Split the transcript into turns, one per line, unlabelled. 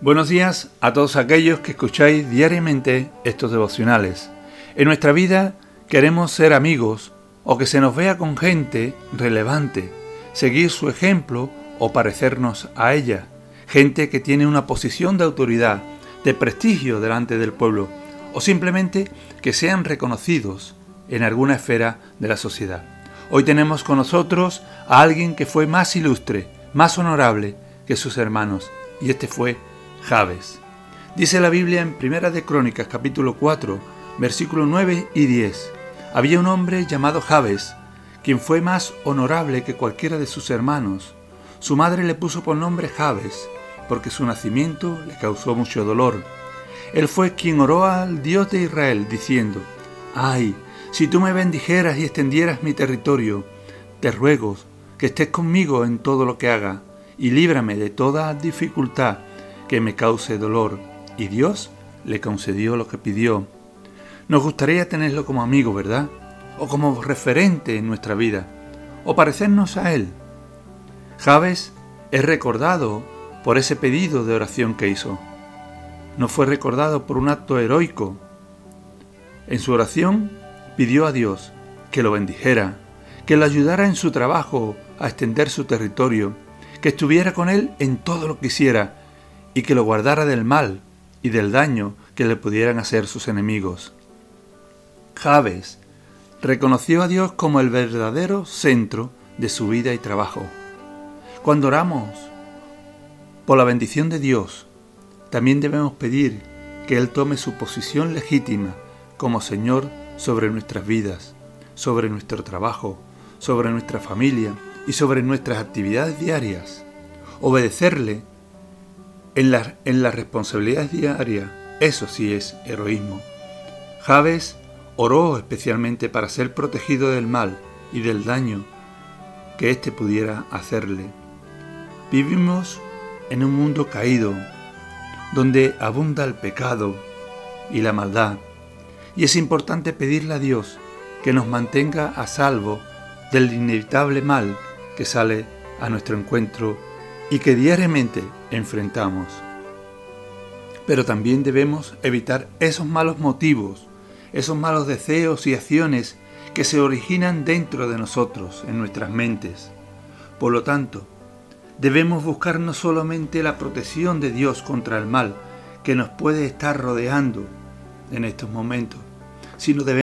Buenos días a todos aquellos que escucháis diariamente estos devocionales. En nuestra vida queremos ser amigos o que se nos vea con gente relevante, seguir su ejemplo o parecernos a ella, gente que tiene una posición de autoridad, de prestigio delante del pueblo, o simplemente que sean reconocidos en alguna esfera de la sociedad. Hoy tenemos con nosotros a alguien que fue más ilustre, más honorable que sus hermanos, y este fue Jabes. Dice la Biblia en Primera de Crónicas capítulo 4, versículos 9 y 10. Había un hombre llamado Jabes, quien fue más honorable que cualquiera de sus hermanos. Su madre le puso por nombre Jabes, porque su nacimiento le causó mucho dolor. Él fue quien oró al Dios de Israel, diciendo, Ay, si tú me bendijeras y extendieras mi territorio, te ruego que estés conmigo en todo lo que haga, y líbrame de toda dificultad que me cause dolor. Y Dios le concedió lo que pidió. Nos gustaría tenerlo como amigo, ¿verdad? O como referente en nuestra vida, o parecernos a Él. Javes es recordado por ese pedido de oración que hizo. No fue recordado por un acto heroico. En su oración pidió a Dios que lo bendijera, que lo ayudara en su trabajo a extender su territorio, que estuviera con él en todo lo que hiciera y que lo guardara del mal y del daño que le pudieran hacer sus enemigos. Javes reconoció a Dios como el verdadero centro de su vida y trabajo. Cuando oramos por la bendición de Dios, también debemos pedir que Él tome su posición legítima como Señor sobre nuestras vidas, sobre nuestro trabajo, sobre nuestra familia y sobre nuestras actividades diarias. Obedecerle en, la, en las responsabilidades diarias, eso sí es heroísmo. Javes oró especialmente para ser protegido del mal y del daño que éste pudiera hacerle. Vivimos en un mundo caído, donde abunda el pecado y la maldad, y es importante pedirle a Dios que nos mantenga a salvo del inevitable mal que sale a nuestro encuentro y que diariamente enfrentamos. Pero también debemos evitar esos malos motivos, esos malos deseos y acciones que se originan dentro de nosotros, en nuestras mentes. Por lo tanto, debemos buscar no solamente la protección de Dios contra el mal que nos puede estar rodeando en estos momentos, sino debemos